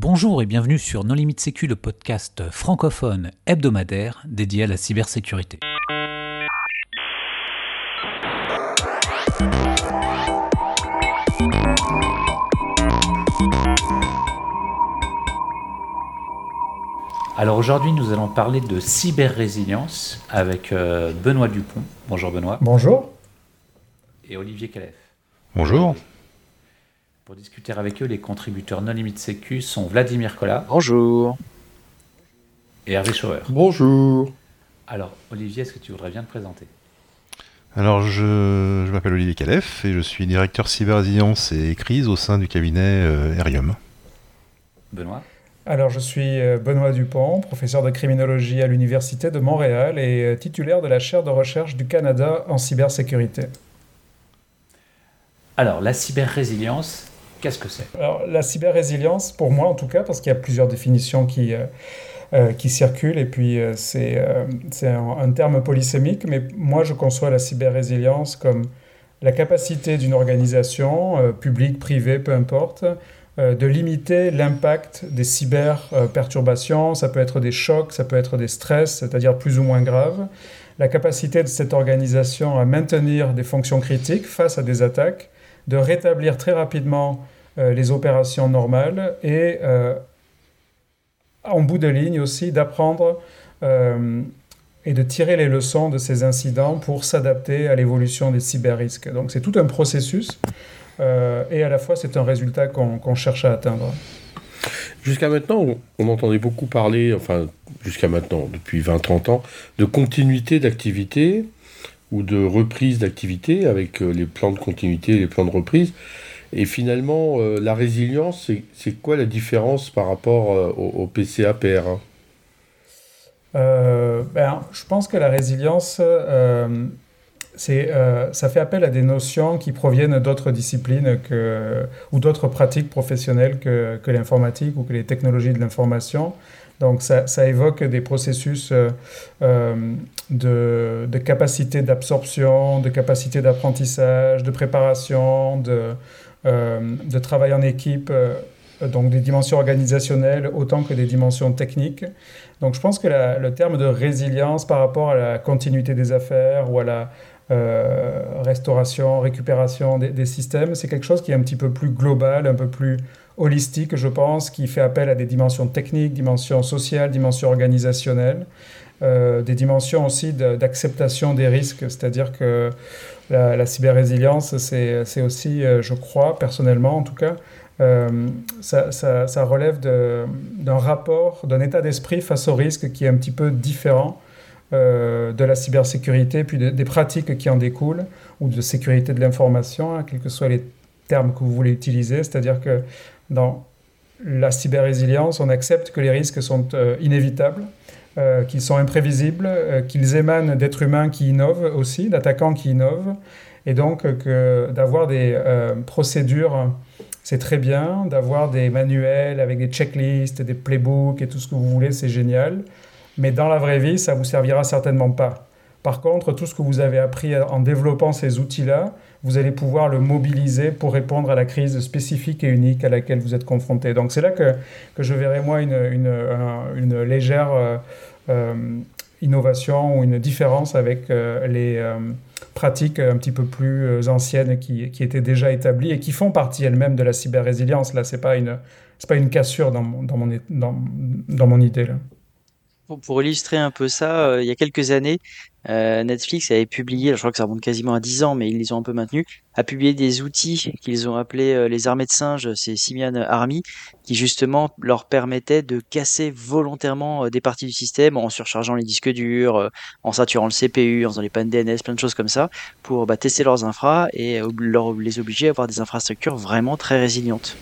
Bonjour et bienvenue sur Non Limite Sécu, le podcast francophone hebdomadaire dédié à la cybersécurité. Alors aujourd'hui, nous allons parler de cyber-résilience avec euh, Benoît Dupont. Bonjour Benoît. Bonjour. Et Olivier Calef. Bonjour. Pour discuter avec eux, les contributeurs non limite sécu sont Vladimir Collat. Bonjour. Et Hervé Schauer. Bonjour. Alors Olivier, est-ce que tu voudrais bien te présenter? Alors je, je m'appelle Olivier Calef et je suis directeur cyber-résilience et crise au sein du cabinet euh, Erium. Benoît? Alors, je suis euh, Benoît Dupont, professeur de criminologie à l'Université de Montréal et euh, titulaire de la chaire de recherche du Canada en cybersécurité. Alors, la cyber-résilience, qu'est-ce que c'est? Alors, la cyber-résilience, pour moi en tout cas, parce qu'il y a plusieurs définitions qui, euh, qui circulent, et puis c'est un, un, terme polysémique, mais moi je conçois la cyber-résilience comme la capacité d'une organisation, publique, privée, peu importe, euh, de limiter l'impact des cyber-perturbations. Ça peut être des chocs, ça peut être des stress, c'est-à-dire plus ou moins graves. La capacité de cette organisation à maintenir des fonctions critiques face à des attaques, de rétablir très rapidement euh, les opérations normales et euh, en bout de ligne aussi d'apprendre et de tirer les leçons de ces incidents pour s'adapter à l'évolution des cyber-risques. Donc c'est tout un processus euh, et à la fois c'est un résultat qu'on cherche à atteindre. Jusqu'à maintenant, on entendait beaucoup parler, enfin jusqu'à maintenant, depuis 20-30 ans, de continuité d'activité ou de reprise d'activité avec euh, les plans de continuité les plans de reprise. Et finalement, euh, la résilience, c'est quoi la différence par rapport au, PCA PR1 ben, Je pense que la résilience, euh, ça fait appel à des notions qui proviennent d'autres disciplines que, ou d'autres pratiques professionnelles que l'informatique ou que les technologies de l'information. Donc ça, évoque des processus euh, euh, de, de, capacité d'absorption, de capacité d'apprentissage, de préparation, de, de, travail en équipe, donc des dimensions organisationnelles autant que des dimensions techniques. Donc je pense que le terme de résilience par rapport à la continuité des affaires ou à la, euh, restauration, récupération des, systèmes, c'est quelque chose qui est un petit peu plus global, un peu plus holistique, je pense, qui fait appel à des dimensions techniques, dimensions sociales, dimensions organisationnelles, euh, des dimensions aussi d'acceptation des risques, c'est-à-dire que la, la cyber-résilience, c'est aussi, euh, je crois, personnellement en tout cas, ça, ça, relève d'un rapport, d'un état d'esprit face au risque qui est un petit peu différent euh, de la cybersécurité, puis des pratiques qui en découlent, ou de sécurité de l'information, hein, quels que soient les termes que vous voulez utiliser. C'est-à-dire que dans la cyber-résilience, on accepte que les risques sont euh, inévitables, euh, qu'ils sont imprévisibles, qu'ils émanent d'êtres humains qui innovent aussi, d'attaquants qui innovent, et donc d'avoir des procédures, c'est très bien, d'avoir des manuels avec des checklists, des playbooks et tout ce que vous voulez, c'est génial mais dans la vraie vie, ça vous servira certainement pas. Par contre, tout ce que vous avez appris en développant ces outils-là, vous allez pouvoir le mobiliser pour répondre à la crise spécifique et unique à laquelle vous êtes confronté. Donc c'est là que, que, je verrai moi une, une, une légère euh, euh, innovation ou une différence avec euh, les pratiques un petit peu plus anciennes qui, qui, étaient déjà établies et qui font partie elles-mêmes de la cyber-résilience. Là, ce n'est pas, une, pas une cassure dans, dans, mon, dans, mon idée. Pour, illustrer un peu ça, euh, il y a quelques années, euh, Netflix avait publié, je crois que ça remonte quasiment à 10 ans, mais ils les ont un peu maintenus, a publié des outils qu'ils ont appelés euh, les armées de singes, c'est Simian Army, qui justement leur permettaient de casser volontairement des parties du système en surchargeant les disques durs, en saturant le CPU, en faisant les pannes DNS, plein de choses comme ça, pour bah, tester leurs infras et les obliger à avoir des infrastructures vraiment très résilientes.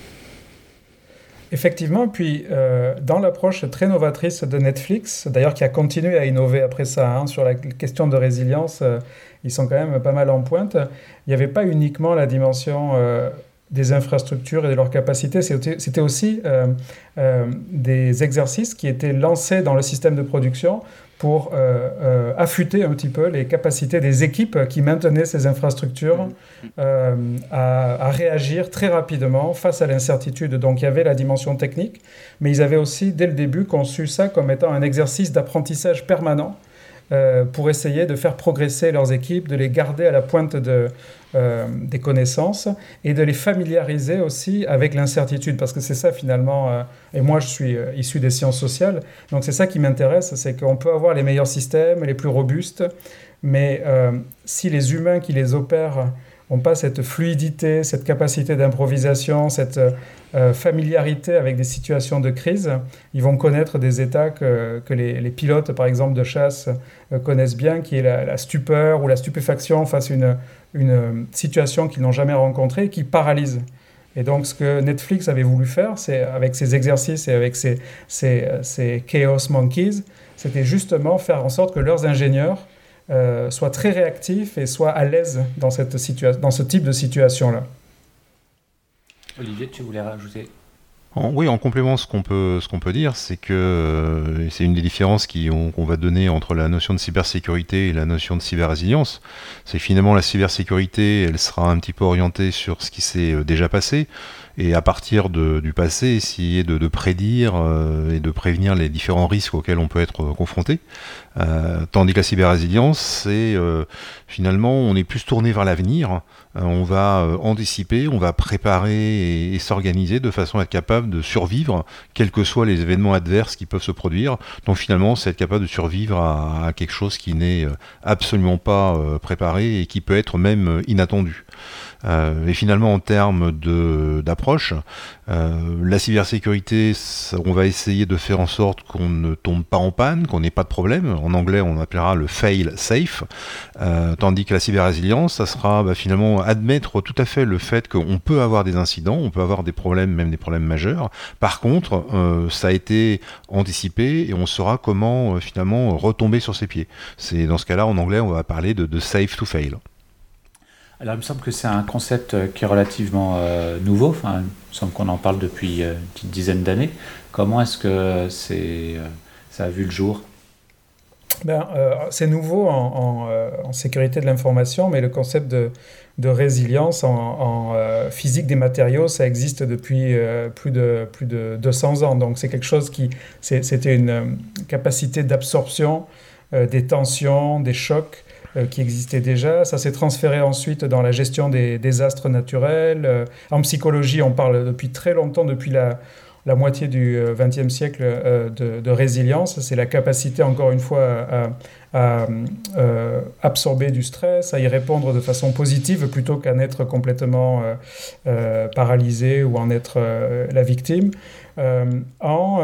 Effectivement, puis euh, dans l'approche très novatrice de Netflix, d'ailleurs qui a continué à innover après ça hein, sur la question de résilience, euh, ils sont quand même pas mal en pointe. Il n'y avait pas uniquement la dimension euh, des infrastructures et de leurs capacités, c'était aussi des exercices qui étaient lancés dans le système de production pour euh, euh, affûter un petit peu les capacités des équipes qui maintenaient ces infrastructures euh, à, réagir très rapidement face à l'incertitude. Donc il y avait la dimension technique, mais ils avaient aussi dès le début conçu ça comme étant un exercice d'apprentissage permanent pour essayer de faire progresser leurs équipes, de les garder à la pointe euh, des connaissances et de les familiariser aussi avec l'incertitude, parce que c'est ça finalement, euh, et moi je suis euh, issu des sciences sociales, donc c'est ça qui m'intéresse, c'est qu'on peut avoir les meilleurs systèmes, les plus robustes, mais si les humains qui les opèrent n'ont pas cette fluidité, cette capacité d'improvisation, cette familiarité avec des situations de crise, ils vont connaître des états que, que les, les, pilotes, par exemple, de chasse connaissent bien, qui est la, stupeur ou la stupéfaction face à une, une euh, situation qu'ils n'ont jamais rencontrée qui paralyse. Et donc, ce que Netflix avait voulu faire, c'est avec ses exercices et avec ses, Chaos Monkeys, c'était justement faire en sorte que leurs ingénieurs euh, soient très réactifs et soient à l'aise dans, cette dans ce type de situation-là. Olivier, tu voulais rajouter? Oui, en complément, ce qu'on peut, ce qu'on peut dire, c'est que euh, c'est une des différences qu'on va donner entre la notion de cybersécurité et la notion de cyber-résilience. C'est finalement la cybersécurité, elle sera un petit peu orientée sur ce qui s'est euh, déjà passé, et à partir du passé, essayer de, prédire euh, et de prévenir les différents risques auxquels on peut être confronté. tandis que la cyber-résilience, c'est finalement, on est plus tourné vers l'avenir, on va anticiper, on va préparer et s'organiser de façon à être capable de survivre, quels que soient les événements adverses qui peuvent se produire. Donc finalement, c'est être capable de survivre à, quelque chose qui n'est euh, absolument pas euh, préparé et qui peut être même euh, inattendu. Euh, et finalement, en termes d'approche, euh, la cybersécurité, on va essayer de faire en sorte qu'on ne tombe pas en panne, qu'on n'ait pas de problème. En anglais, on appellera le fail safe. Euh, tandis que la cyber-résilience, ça sera bah, finalement admettre tout à fait le fait qu'on peut avoir des incidents, on peut avoir des problèmes, même des problèmes majeurs. Par contre, ça a été anticipé et on saura comment finalement retomber sur ses pieds. C'est dans ce cas-là, en anglais, on va parler de, de safe to fail. Alors, il me semble que c'est un concept euh, qui est relativement euh, nouveau. Il me semble qu'on en parle depuis euh, une petite dizaine d'années. Comment est-ce que ça a vu le jour? Ben, C'est nouveau en, sécurité de l'information, mais le concept de, résilience en, physique des matériaux, ça existe depuis plus, de, plus de 200 ans. Donc, c'est quelque chose qui. c'était une capacité d'absorption des tensions, des chocs qui existait déjà. Ça s'est transféré ensuite dans la gestion des désastres naturels. Euh, en psychologie, on parle depuis très longtemps, depuis la, la moitié du XXe euh, siècle de, résilience. C'est la capacité, encore une fois, à, absorber du stress, à y répondre de façon positive plutôt qu'à être complètement paralysé ou en être la victime. en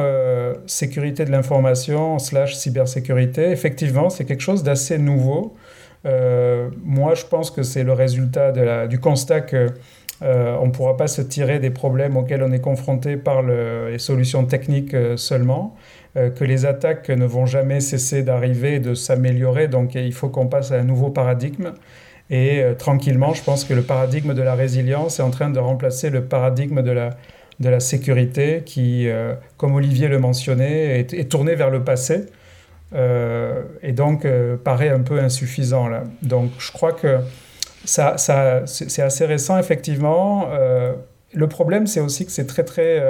sécurité de l'information slash cybersécurité, effectivement, c'est quelque chose d'assez nouveau. Euh, moi, je pense que c'est le résultat du constat que euh, on ne pourra pas se tirer des problèmes auxquels on est confronté par les solutions techniques euh, seulement, que les attaques ne vont jamais cesser d'arriver de s'améliorer, donc il faut qu'on passe à un nouveau paradigme. Et tranquillement, je pense que le paradigme de la résilience est en train de remplacer le paradigme de la, sécurité qui, comme Olivier le mentionnait, est tourné vers le passé. Euh, et donc euh, paraît un peu insuffisant là. Donc je crois que ça, ça c'est assez récent effectivement. Euh, le problème c'est aussi que c'est très très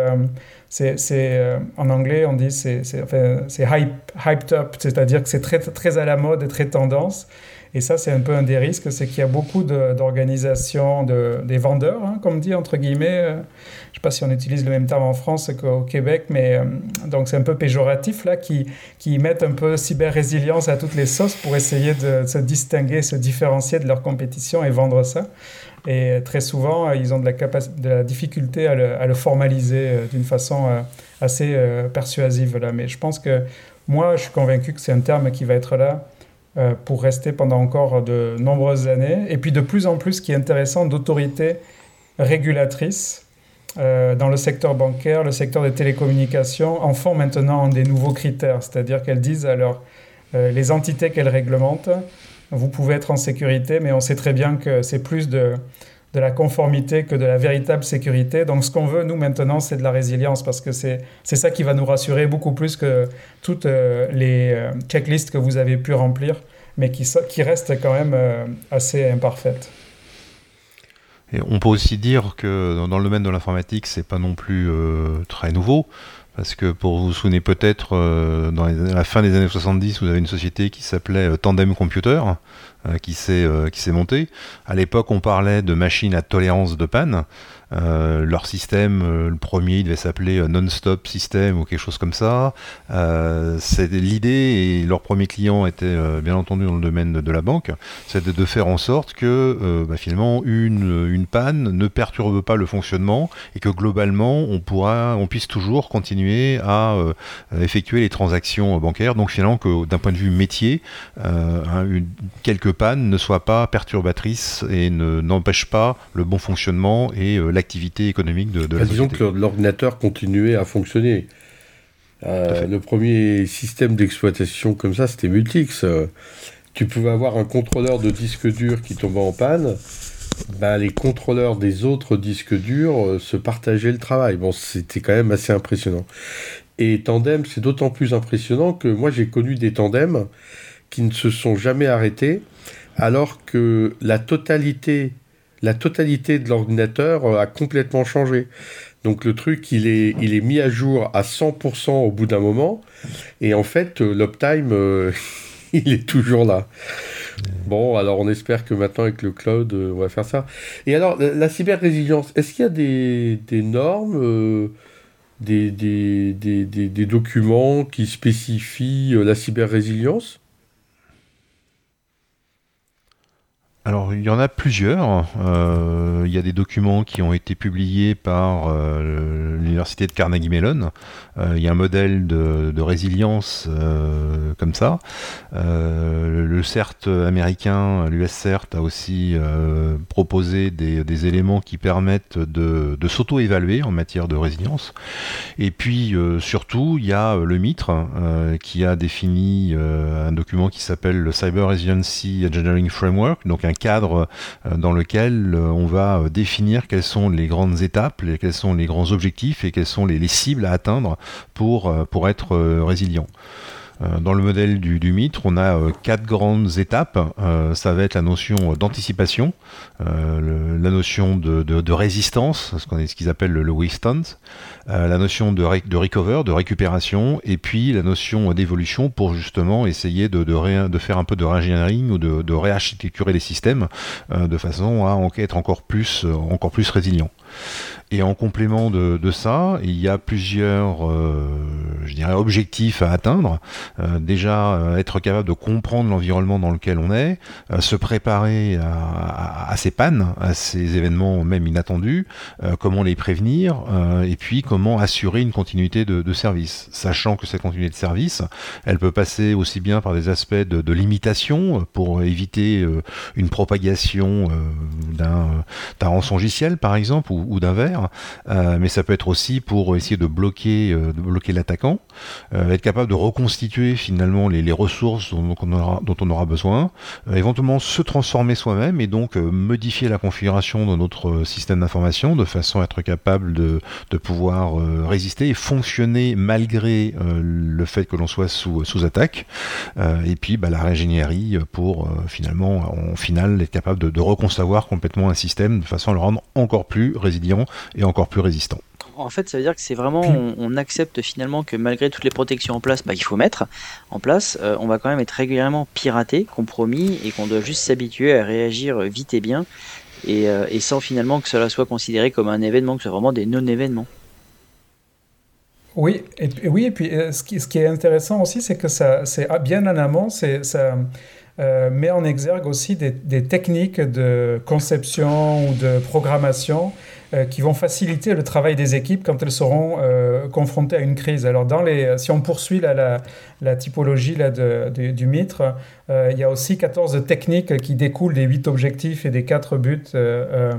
c'est en anglais on dit c'est enfin, hype, hyped up, c'est-à-dire que c'est très très à la mode et très tendance. Et ça, c'est un peu un des risques, c'est qu'il y a beaucoup d'organisations, de, des vendeurs, hein, comme dit, entre guillemets. Euh, je ne sais pas si on utilise le même terme en France qu'au Québec, mais euh, donc c'est un peu péjoratif, là, qui, qui mettent un peu cyber-résilience à toutes les sauces pour essayer de, se distinguer, se différencier de leur compétition et vendre ça. Et très souvent, ils ont de la, difficulté à le, formaliser euh, d'une façon assez persuasive. Là. Mais je pense que moi, je suis convaincu que c'est un terme qui va être là euh, pour rester pendant encore de nombreuses années. Et puis de plus en plus, ce qui est intéressant, d'autorités régulatrices euh, dans le secteur bancaire, le secteur des télécommunications, en font maintenant des nouveaux critères. C'est-à-dire qu'elles disent alors euh, les entités qu'elles réglementent, vous pouvez être en sécurité, mais on sait très bien que c'est plus de de la conformité que de la véritable sécurité. Donc ce qu'on veut, nous, maintenant, c'est de la résilience, parce que c'est ça qui va nous rassurer beaucoup plus que toutes euh, les euh, checklists que vous avez pu remplir, mais qui, qui restent quand même euh, assez imparfaites. Et on peut aussi dire que dans le domaine de l'informatique, c'est pas non plus très nouveau. Parce que pour vous souvenez peut-être, dans la fin des années 70, vous avez une société qui s'appelait Tandem Computer, qui s'est euh, qui s'est monté. À l'époque, on parlait de machines à tolérance de panne. Euh, leur système, euh, le premier, il devait s'appeler euh, Non-Stop System ou quelque chose comme ça. l'idée et leur premier client était bien entendu dans le domaine de, la banque, c'est de, faire en sorte que bah, finalement une, une panne ne perturbe pas le fonctionnement et que globalement on pourra, on puisse toujours continuer à effectuer les transactions bancaires. Donc finalement que d'un point de vue métier, hein, quelques pannes ne soient pas perturbatrices et ne n'empêchent pas le bon fonctionnement et la activité économique de, de la Disons que l'ordinateur continuait à fonctionner. Euh, le premier système d'exploitation comme ça, c'était Multix. tu pouvais avoir un contrôleur de disque dur qui tombait en panne. Ben, les contrôleurs des autres disques durs euh, se partageaient le travail. Bon, c'était quand même assez impressionnant. Et tandem, c'est d'autant plus impressionnant que moi j'ai connu des tandems qui ne se sont jamais arrêtés, alors que la totalité la totalité de l'ordinateur euh, a complètement changé. Donc le truc, il est, il est mis à jour à 100% au bout d'un moment. Et en fait, euh, l'uptime, euh, il est toujours là. Bon, alors on espère que maintenant avec le cloud, on va faire ça. Et alors, la, cyber-résilience, est-ce qu'il y a des, normes, des, des, des, documents qui spécifient la cyber-résilience? Alors il y en a plusieurs. Euh, il y a des documents qui ont été publiés par euh, l'université de Carnegie Mellon. Euh, il y a un modèle de, résilience comme ça. le CERT américain, l'US CERT, a aussi proposé des, éléments qui permettent de, de s'auto-évaluer en matière de résilience. Et puis surtout, il y a le MITRE qui a défini un document qui s'appelle le Cyber Resiliency Engineering Framework, donc un cadre euh, dans lequel euh, on va euh, définir quelles sont les grandes étapes, quels sont les grands objectifs et quelles sont les, cibles à atteindre pour, pour être résilient. Euh, dans le modèle du, du mitre, on a euh, quatre grandes étapes. Euh, ça va être la notion d'anticipation, la notion de, résistance, ce qu'ils appellent le, le withstand, la notion de, de recover, de récupération, et puis la notion d'évolution pour justement essayer de, de, faire un peu de reengineering ou de, réarchitecturer les systèmes de façon à être encore plus, encore plus résilient. Et en complément de, ça, il y a plusieurs, euh, je dirais, objectifs à atteindre. Euh, déjà, euh, être capable de comprendre l'environnement dans lequel on est, se préparer à, ces pannes, à ces événements même inattendus, comment les prévenir, et puis comment assurer une continuité de, service, sachant que cette continuité de service, elle peut passer aussi bien par des aspects de, limitation pour éviter une propagation d'un rançongiciel, par exemple, ou d'un verre euh, mais ça peut être aussi pour essayer de bloquer, euh, de bloquer l'attaquant, euh, être capable de reconstituer finalement les, ressources dont, on aura, dont on aura besoin, éventuellement se transformer soi-même et donc modifier la configuration de notre système d'information de façon à être capable de, de pouvoir résister et fonctionner malgré le fait que l'on soit sous, sous attaque. et puis bah, la régénérie pour finalement, en être capable de, de reconcevoir complètement un système de façon à le rendre encore plus résilient et encore plus résistant. En fait, ça veut dire que c'est vraiment, on, accepte finalement que malgré toutes les protections en place bah, qu'il faut mettre en place, euh, on va quand même être régulièrement piraté, compromis, et qu'on doit juste s'habituer à réagir vite et bien, et, euh, sans finalement que cela soit considéré comme un événement, que ce soit vraiment des non-événements. Oui, et, oui, et puis euh, ce qui, ce qui, est intéressant aussi, c'est que ça, c'est bien en amont, c'est ça euh, met en exergue aussi des, des, techniques de conception ou de programmation euh, qui vont faciliter le travail des équipes quand elles seront euh, confrontées à une crise. Alors, dans les, si on poursuit la, la, typologie là, de, du MITRE, Euh, il y a aussi 14 techniques qui découlent des 8 objectifs et des 4 buts euh,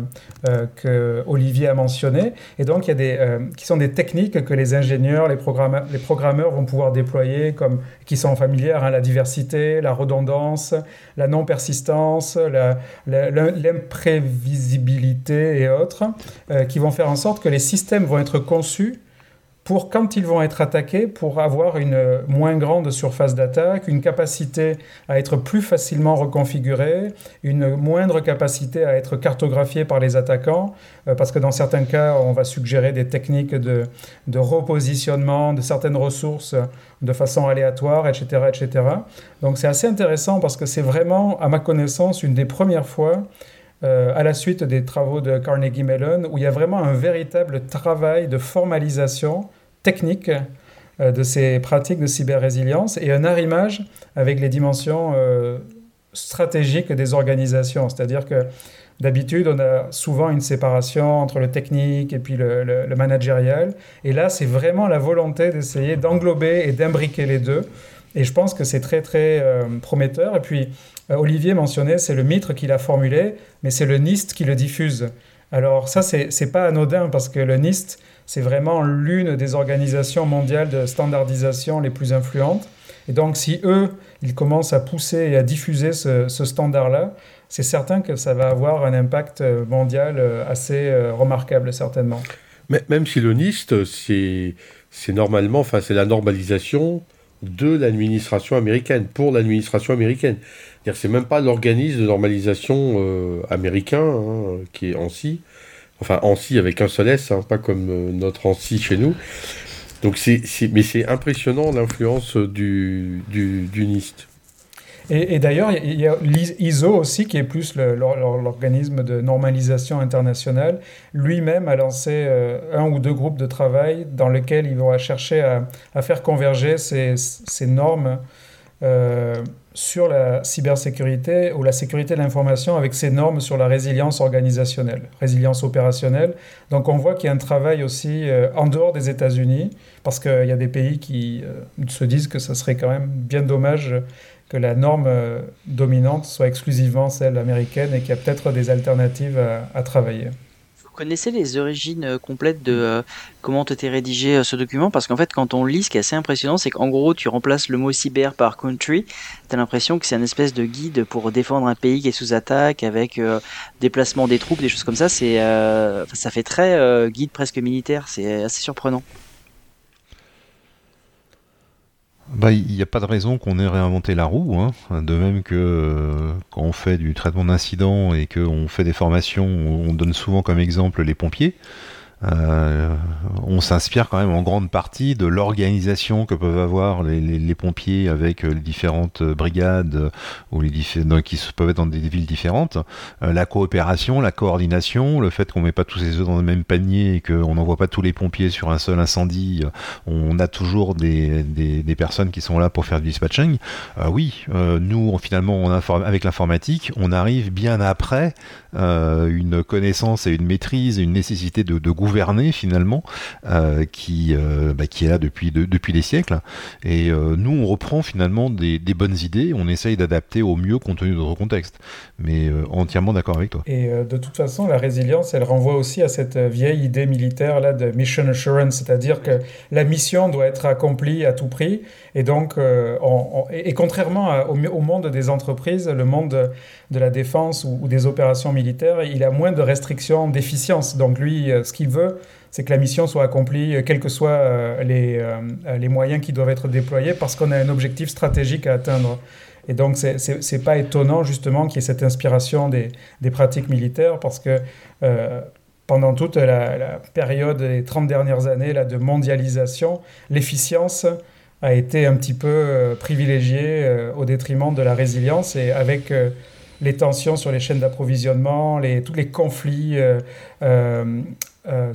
que Olivier a mentionnés. Et donc, il y a des, qui sont des techniques que les ingénieurs, les programmeurs, les programmeurs vont pouvoir déployer, comme, qui sont familières, hein, la diversité, la redondance, la non-persistance, l'imprévisibilité et autres, qui vont faire en sorte que les systèmes vont être conçus pour quand ils vont être attaqués, pour avoir une moins grande surface d'attaque, une capacité à être plus facilement reconfigurée, une moindre capacité à être cartographiée par les attaquants, euh, parce que dans certains cas, on va suggérer des techniques de, de repositionnement de certaines ressources de façon aléatoire, etc. etc. Donc c'est assez intéressant parce que c'est vraiment, à ma connaissance, une des premières fois euh, à la suite des travaux de Carnegie Mellon, où il y a vraiment un véritable travail de formalisation technique euh, de ces pratiques de cyber-résilience et un arrimage avec les dimensions euh, stratégiques des organisations. C'est-à-dire que d'habitude, on a souvent une séparation entre le technique et puis le, le managérial. Et là, c'est vraiment la volonté d'essayer d'englober et d'imbriquer les deux. Et je pense que c'est très, très prometteur. Et puis, Olivier mentionnait, c'est le mitre qui l'a formulé, mais c'est le NIST qui le diffuse. Alors ça, c'est pas anodin parce que le NIST, c'est vraiment l'une des organisations mondiales de standardisation les plus influentes. Et donc, si eux, ils commencent à pousser et à diffuser ce, standard-là, c'est certain que ça va avoir un impact euh, mondial euh, assez remarquable, certainement. Mais même si le NIST, c'est normalement, enfin, c'est la normalisation de l'administration américaine, pour l'administration américaine. C'est même pas l'organisme de normalisation euh, américain hein, qui est ANSI. Enfin, ANSI avec un seul S, hein, pas comme euh, notre ANSI chez nous. Donc mais c'est impressionnant l'influence du, du, NIST. Et, d'ailleurs, il y a l'ISO aussi, qui est plus l'organisme de normalisation internationale. Lui-même a lancé euh, un ou deux groupes de travail dans lesquels il va chercher à, faire converger ces, ces normes sur la cybersécurité ou la sécurité de l'information avec ses normes sur la résilience organisationnelle, résilience opérationnelle. Donc on voit qu'il y a un travail aussi euh, en dehors des États-Unis, parce qu'il y a des pays qui euh, se disent que ce serait quand même bien dommage que la norme euh, dominante soit exclusivement celle américaine et qu'il y a peut-être des alternatives à travailler connaissez les origines euh, complètes de euh, comment été rédigé euh, ce document? Parce qu'en fait, quand on lit, ce qui est assez impressionnant, c'est qu'en gros, tu remplaces le mot cyber par country. Tu as l'impression que c'est un espèce de guide pour défendre un pays qui est sous attaque avec déplacement des troupes, des choses comme ça. C'est, ça fait très guide presque militaire. C'est assez surprenant. Bah, il n'y a pas de raison qu'on ait réinventé la roue. Hein. De même que euh, quand on fait du traitement d'incidents et qu'on fait des formations, on donne souvent comme exemple les pompiers. Euh, on s'inspire quand même en grande partie de l'organisation que peuvent avoir les, pompiers avec euh, les différentes euh, brigades ou les qui peuvent être dans des villes différentes. la coopération, la coordination, le fait qu'on met pas tous les œufs dans le même panier et qu'on n'envoie pas tous les pompiers sur un seul incendie. On a toujours des, personnes qui sont là pour faire du dispatching. oui, nous finalement on avec l'informatique, on arrive bien après une connaissance et une maîtrise une nécessité de, de gouvernement gouverner finalement, euh, qui, euh, bah, qui est là depuis, depuis des siècles. Et euh, nous, on reprend finalement des, bonnes idées, on essaye d'adapter au mieux compte tenu de notre contexte. Mais entièrement d'accord avec toi. Et de toute façon, la résilience, elle renvoie aussi à cette vieille idée militaire là de mission assurance, c'est-à-dire que la mission doit être accomplie à tout prix. Et donc, et, contrairement au, monde des entreprises, le monde de la défense ou, ou, des opérations militaires, il a moins de restrictions d'efficience. Donc lui, ce qu'il veut c'est que la mission soit accomplie, euh, quels que soient euh, les, euh, les moyens qui doivent être déployés, parce qu'on a un objectif stratégique à atteindre. Et donc, ce n'est pas étonnant, justement, qu'il y ait cette inspiration des, pratiques militaires, parce que pendant toute la, période des 30 dernières années là, de mondialisation, l'efficience a été un petit peu privilégiée au détriment de la résilience, et avec les tensions sur les chaînes d'approvisionnement, tous les conflits euh,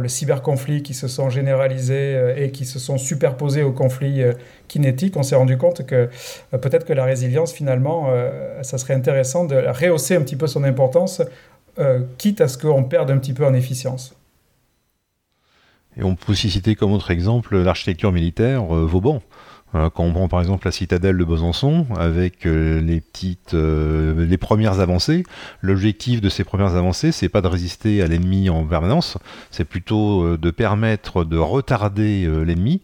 le cyberconflit qui se sont généralisés euh, et qui se sont superposés aux conflits kinétiques, on s'est rendu compte que peut-être que la résilience, finalement, ça serait intéressant de rehausser un petit peu son importance, quitte à ce qu'on perde un petit peu en efficience. Et on peut aussi citer comme autre exemple l'architecture militaire Vauban. Euh, quand on prend par exemple la citadelle de Besançon, avec euh, les petites, euh, les premières avancées, l'objectif de ces premières avancées, c'est pas de résister à l'ennemi en permanence, c'est plutôt de permettre de retarder l'ennemi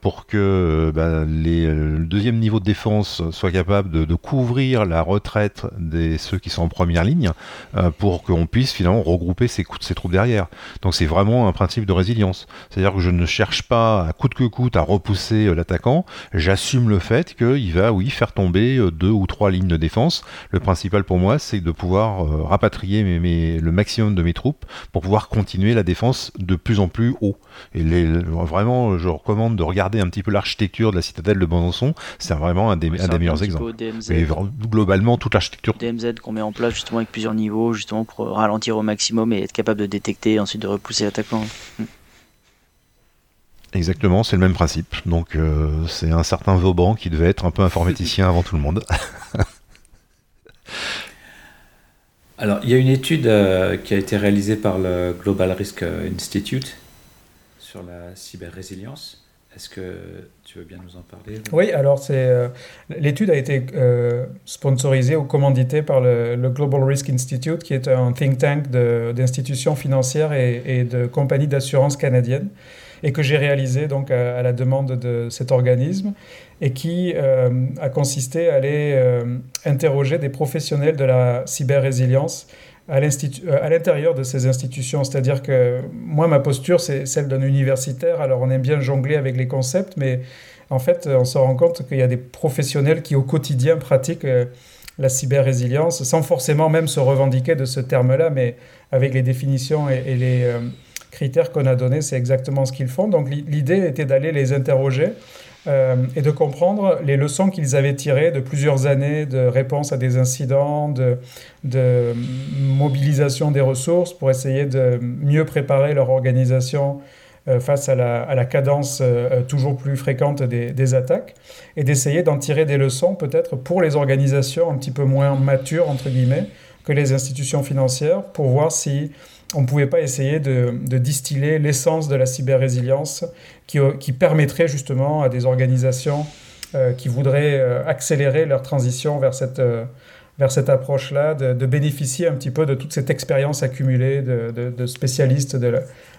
pour que bah, les, le deuxième niveau de défense soit capable de, de couvrir la retraite des ceux qui sont en première ligne, pour qu'on puisse finalement regrouper ces, ces troupes derrière. Donc c'est vraiment un principe de résilience. C'est-à-dire que je ne cherche pas à coûte que coûte à repousser l'attaquant, j'assume le fait qu'il va, oui, faire tomber euh, deux ou trois lignes de défense. Le principal pour moi, c'est de pouvoir euh, rapatrier le maximum de mes troupes pour pouvoir continuer la défense de plus en plus haut. Et vraiment, je recommande de regarder un petit peu l'architecture de la citadelle de Besançon. C'est vraiment un des, meilleurs exemples. Et globalement, toute l'architecture. DMZ qu'on met en place justement avec plusieurs niveaux, justement pour ralentir au maximum et être capable de détecter et ensuite de repousser l'attaquant. Exactement, c'est le même principe. Donc euh, c'est un certain Vauban qui devait être un peu informaticien avant tout le monde. Alors, il y a une étude euh, qui a été réalisée par le Global Risk Institute sur la cyber-résilience. Est-ce que tu veux bien nous en parler Oui, alors c'est euh, l'étude a été sponsorisée ou commanditée par le, Global Risk Institute, qui est un think tank d'institutions financières et, et de compagnies d'assurance canadiennes et que j'ai réalisé donc à, la demande de cet organisme et qui euh, a consisté à aller euh, interroger des professionnels de la cyber-résilience à euh, l'intérieur de ces institutions. C'est-à-dire que moi, ma posture, c'est celle d'un universitaire. Alors, on aime bien jongler avec les concepts, mais en fait, on se rend compte qu'il y a des professionnels qui, au quotidien, pratiquent la cyber-résilience, sans forcément même se revendiquer de ce terme-là, mais avec les définitions et, les, critères qu'on a donnés, c'est exactement ce qu'ils font. Donc l'idée était d'aller les interroger euh, et de comprendre les leçons qu'ils avaient tirées de plusieurs années de réponse à des incidents, de, mobilisation des ressources pour essayer de mieux préparer leur organisation euh, face à la, cadence euh, toujours plus fréquente des attaques et d'essayer d'en tirer des leçons peut-être pour les organisations un petit peu moins matures, entre guillemets, que les institutions financières pour voir si on ne pouvait pas essayer de, distiller l'essence de la cyber-résilience qui, qui, permettrait justement à des organisations euh, qui voudraient euh, accélérer leur transition vers cette, euh, cette approche-là, de, bénéficier un petit peu de toute cette expérience accumulée de, spécialistes de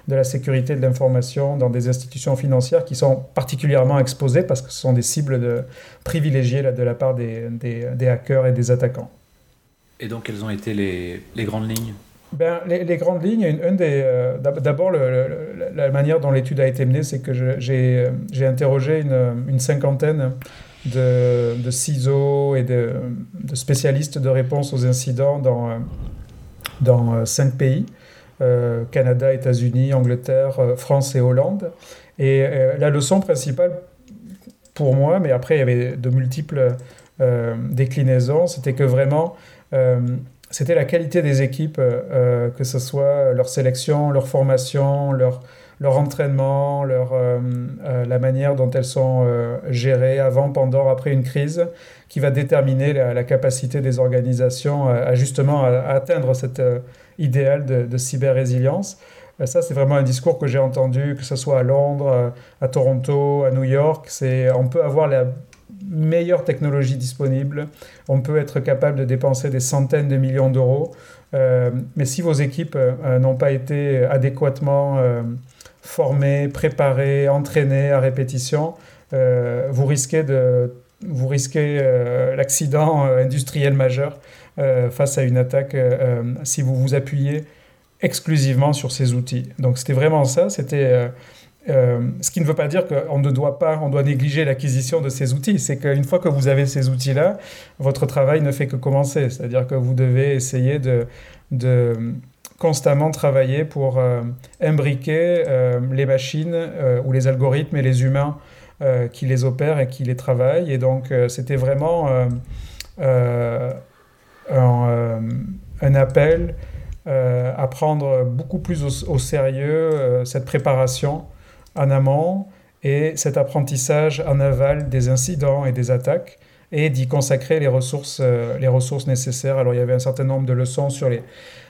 la, sécurité de l'information dans des institutions financières qui sont particulièrement exposées parce que ce sont des cibles de, privilégiées de la part des, des, hackers et des attaquants. Et donc, quelles ont été les, les grandes lignes? Ben, les, grandes lignes, une, des, euh, d'abord, la manière dont l'étude a été menée, c'est que j'ai, j'ai interrogé une, une cinquantaine de, de, CISO et de, spécialistes de réponse aux incidents dans, dans euh, cinq pays, euh, Canada, États-Unis, Angleterre, France et Hollande. Et la leçon principale pour moi, mais après il y avait de multiples déclinaisons, c'était que vraiment c'était la qualité des équipes, euh, euh, que ce soit leur sélection, leur formation, leur, leur entraînement, leur, euh, la manière dont elles sont gérées avant, pendant, après une crise, qui va déterminer la, capacité des organisations à, justement à, atteindre cet idéal de, de cyber-résilience. Ça, c'est vraiment un discours que j'ai entendu, que ce soit à Londres, à Toronto, à New York. On peut avoir la meilleure technologie disponible. On peut être capable de dépenser des centaines de millions d'euros. Euh, mais si vos équipes euh, n'ont pas été adéquatement euh, formées, préparées, entraînées à répétition, vous risquez, de, vous risquez l'accident industriel majeur face à une attaque si vous vous appuyez exclusivement sur ces outils. Donc c'était vraiment ça, c'était euh, ce qui ne veut pas dire qu'on ne doit pas, on doit négliger l'acquisition de ces outils. C'est qu'une fois que vous avez ces outils-là, votre travail ne fait que commencer. C'est-à-dire que vous devez essayer de, constamment travailler pour euh, imbriquer euh, les machines ou les algorithmes et les humains qui les opèrent et qui les travaillent. Et donc, c'était vraiment un, appel à prendre beaucoup plus au sérieux cette préparation en amont et cet apprentissage en aval des incidents et des attaques et d'y consacrer les ressources, euh, les ressources nécessaires. Alors il y avait un certain nombre de leçons sur, les,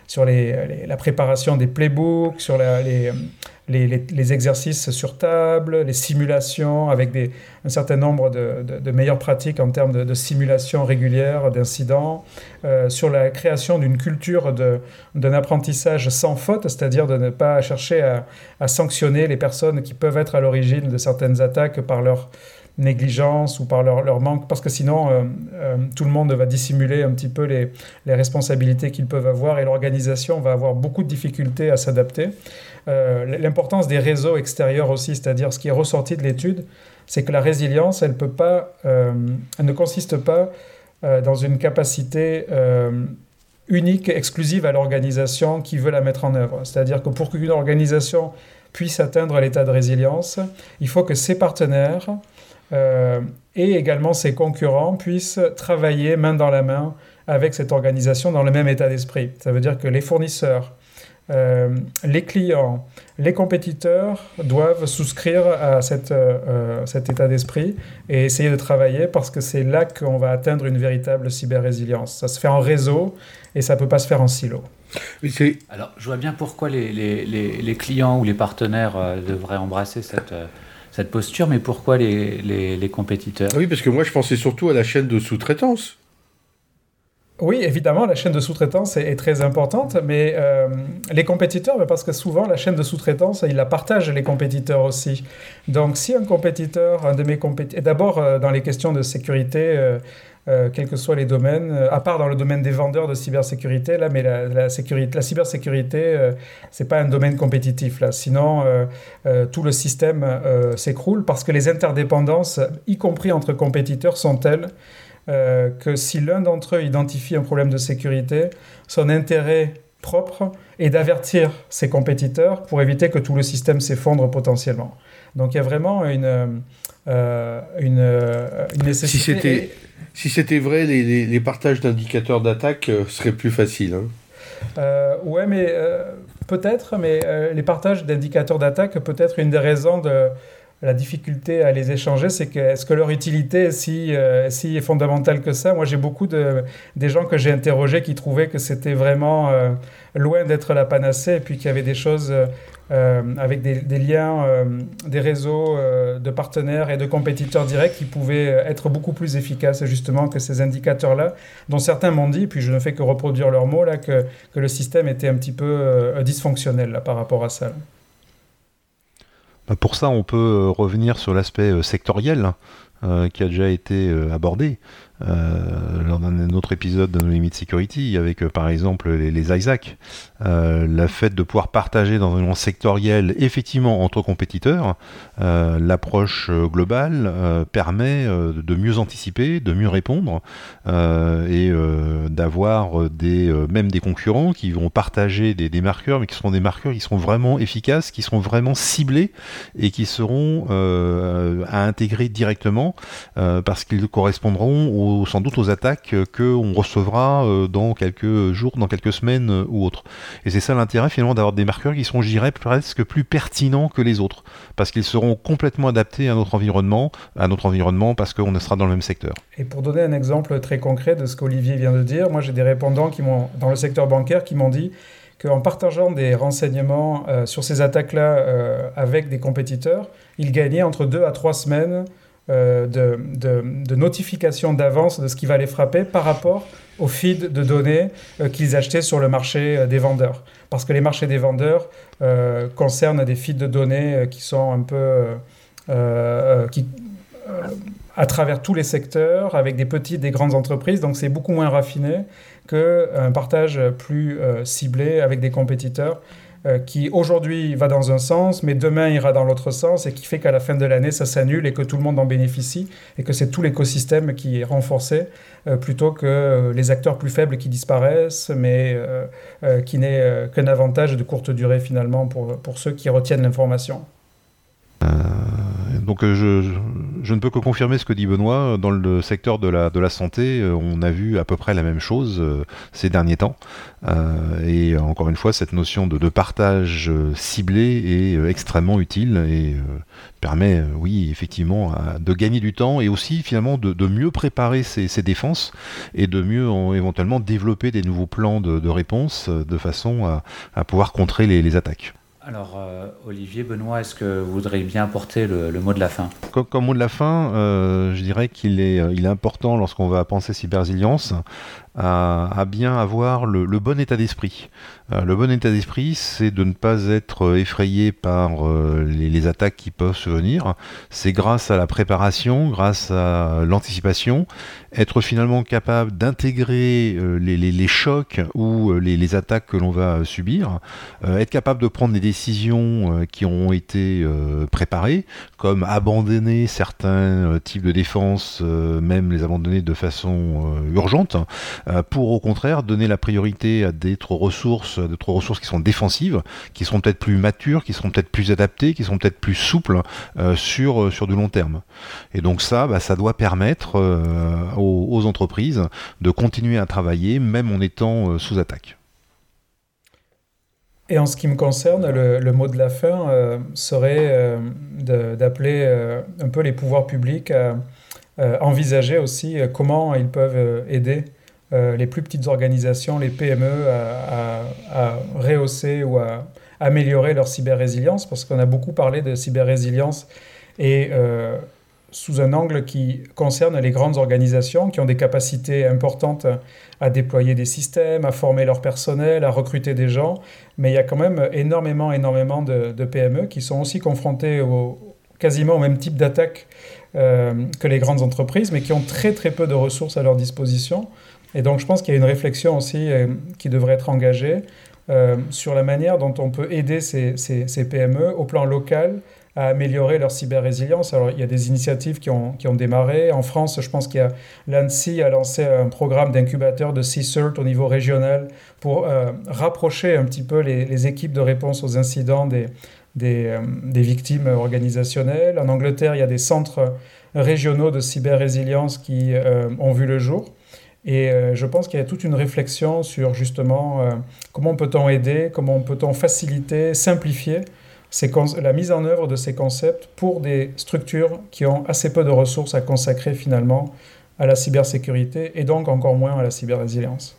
sur les, la préparation des playbooks, sur les, les, exercices sur table, les simulations avec des, un certain nombre de, meilleures pratiques en termes de, simulation régulière d'incidents, euh, sur la création d'une culture d'un apprentissage sans faute, c'est-à-dire de ne pas chercher à, à, sanctionner les personnes qui peuvent être à l'origine de certaines attaques par leur négligence ou par leur, leur manque, parce que sinon euh, euh, tout le monde va dissimuler un petit peu les, les responsabilités qu'ils peuvent avoir et l'organisation va avoir beaucoup de difficultés à s'adapter. Euh, l'importance des réseaux extérieurs aussi, c'est-à-dire ce qui est ressorti de l'étude, c'est que la résilience, elle, elle ne consiste pas dans une capacité unique, exclusive à l'organisation qui veut la mettre en œuvre. C'est-à-dire que pour qu'une organisation puisse atteindre l'état de résilience, il faut que ses partenaires euh, et également ses concurrents puissent travailler main dans la main avec cette organisation dans le même état d'esprit. Ça veut dire que les fournisseurs, euh, les clients, les compétiteurs doivent souscrire à cette, euh, cet état d'esprit et essayer de travailler parce que c'est là qu'on va atteindre une véritable cyber-résilience. Ça se fait en réseau et ça ne peut pas se faire en silo. Alors, je vois bien pourquoi les, les, les, clients ou les partenaires devraient embrasser cette cette posture, mais pourquoi les, les, compétiteurs? Oui, parce que moi je pensais surtout à la chaîne de sous-traitance. Oui, évidemment, la chaîne de sous-traitance est, très importante, mais euh, les compétiteurs, parce que souvent la chaîne de sous-traitance, ils la partagent les compétiteurs aussi. Donc si un compétiteur, un de mes compétiteurs, d'abord euh, dans les questions de sécurité, euh, euh, quels que soient les domaines, à part dans le domaine des vendeurs de cybersécurité, là, mais la, la, sécurité, la cybersécurité, c'est pas un domaine compétitif, là. Sinon, tout le système s'écroule parce que les interdépendances, y compris entre compétiteurs, sont telles que si l'un d'entre eux identifie un problème de sécurité, son intérêt propre est d'avertir ses compétiteurs pour éviter que tout le système s'effondre potentiellement. Donc il y a vraiment une, une, nécessité. Si c'était vrai, les, partages d'indicateurs d'attaque euh, seraient plus faciles. Hein. Euh, ouais, mais euh, peut-être, mais les partages d'indicateurs d'attaque peut être une des raisons de la difficulté à les échanger, c'est que est-ce que leur utilité est si, si fondamentale que ça? Moi, j'ai beaucoup de des gens que j'ai interrogés qui trouvaient que c'était vraiment loin d'être la panacée, et puis qu'il y avait des choses euh, avec des, liens, euh, des réseaux euh, de partenaires et de compétiteurs directs qui pouvaient être beaucoup plus efficaces justement que ces indicateurs-là, dont certains m'ont dit, puis je ne fais que reproduire leurs mots, là, que, que le système était un petit peu dysfonctionnel là, par rapport à ça. Bah, pour ça, on peut revenir sur l'aspect sectoriel qui a déjà été abordé. Euh, lors d'un autre épisode de nos limites security avec euh, par exemple les, les ISAC, euh, le fait de pouvoir partager dans un moment sectoriel effectivement entre compétiteurs, l'approche globale permet de mieux anticiper, de mieux répondre et d'avoir des même des concurrents qui vont partager des, des, marqueurs, mais qui seront des marqueurs qui seront vraiment efficaces, qui seront vraiment ciblés et qui seront à intégrer directement parce qu'ils correspondront aux sans doute aux attaques qu'on recevra euh, dans quelques jours, dans quelques semaines euh, ou autres. Et c'est ça l'intérêt finalement d'avoir des marqueurs qui seront, je dirais, presque plus pertinents que les autres, parce qu'ils seront complètement adaptés à notre environnement, à notre environnement parce qu'on sera dans le même secteur. Et pour donner un exemple très concret de ce qu'Olivier vient de dire, moi j'ai des répondants qui m'ont, dans le secteur bancaire qui m'ont dit qu'en partageant des renseignements euh, sur ces attaques-là avec des compétiteurs, ils gagnaient entre deux à trois semaines euh, de, de, notification d'avance de ce qui va les frapper par rapport au feed de données euh, qu'ils achetaient sur le marché euh, des vendeurs. Parce que les marchés des vendeurs concernent des feeds de données qui sont un peu... qui, à travers tous les secteurs, avec des petites, des grandes entreprises, donc c'est beaucoup moins raffiné qu'un partage plus ciblé avec des compétiteurs. Euh, qui aujourd'hui va dans un sens, mais demain ira dans l'autre sens, et qui fait qu'à la fin de l'année, ça s'annule et que tout le monde en bénéficie, et que c'est tout l'écosystème qui est renforcé, euh, plutôt que euh, les acteurs plus faibles qui disparaissent, mais qui n'est qu'un avantage de courte durée finalement pour, pour ceux qui retiennent l'information. Donc je, je, ne peux que confirmer ce que dit Benoît. Dans le secteur de la, santé, on a vu à peu près la même chose ces derniers temps. Euh, et encore une fois, cette notion de, partage euh, ciblé est euh, extrêmement utile et permet, oui, effectivement, de gagner du temps et aussi finalement de, mieux préparer ses, défenses et de mieux éventuellement développer des nouveaux plans de, réponse de façon à, pouvoir contrer les, attaques. Alors, euh, Olivier, Benoît, est-ce que vous voudriez bien apporter le, mot de la fin? Comme, mot de la fin, euh, je dirais qu'il est, il est important lorsqu'on va penser cyber-résilience à, bien avoir le, bon état d'esprit. Euh, le bon état d'esprit, c'est de ne pas être effrayé par euh, les, attaques qui peuvent se venir. C'est grâce à la préparation, grâce à l'anticipation, être finalement capable d'intégrer euh, les, chocs ou les, attaques que l'on va subir, être capable de prendre des décisions qui ont été préparées, comme abandonner certains types de défense, même les abandonner de façon urgente, euh, pour au contraire donner la priorité à d'autres ressources, ressources qui sont défensives, qui sont peut-être plus matures, qui seront peut-être plus adaptées, qui sont peut-être plus souples euh, sur, euh, sur du long terme. Et donc ça, bah, ça doit permettre aux, entreprises de continuer à travailler même en étant sous attaque. Et en ce qui me concerne, le, mot de la fin serait d'appeler un peu les pouvoirs publics à envisager aussi comment ils peuvent aider euh, les plus petites organisations, les PME, à, rehausser ou à améliorer leur cyber-résilience, parce qu'on a beaucoup parlé de cyber-résilience et euh, sous un angle qui concerne les grandes organisations qui ont des capacités importantes à déployer des systèmes, à former leur personnel, à recruter des gens, mais il y a quand même énormément, énormément de, PME qui sont aussi confrontées au, quasiment au même type d'attaque euh, que les grandes entreprises, mais qui ont très très peu de ressources à leur disposition. Et donc je pense qu'il y a une réflexion aussi euh, qui devrait être engagée euh, sur la manière dont on peut aider ces, PME au plan local à améliorer leur cyber-résilience. Alors, il y a des initiatives qui ont, démarré. En France, je pense qu'il y a l'ANSI a lancé un programme d'incubateur de CSIRT au niveau régional pour euh, rapprocher un petit peu les, équipes de réponse aux incidents des, des, victimes organisationnelles. En Angleterre, il y a des centres régionaux de cyber-résilience qui ont vu le jour. Et euh, je pense qu'il y a toute une réflexion sur justement euh, comment peut-on aider, comment peut-on faciliter, simplifier la mise en œuvre de ces concepts pour des structures qui ont assez peu de ressources à consacrer finalement à la cybersécurité et donc encore moins à la cyberrésilience.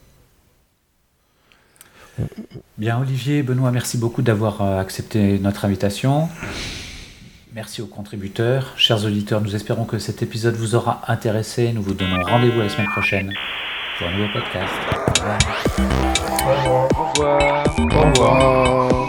Bien, Olivier, Benoît, merci beaucoup d'avoir euh, accepté notre invitation. Merci aux contributeurs. Chers auditeurs, nous espérons que cet épisode vous aura intéressé. Nous vous donnons rendez-vous la semaine prochaine pour un nouveau podcast. Au revoir. Au revoir. Au revoir.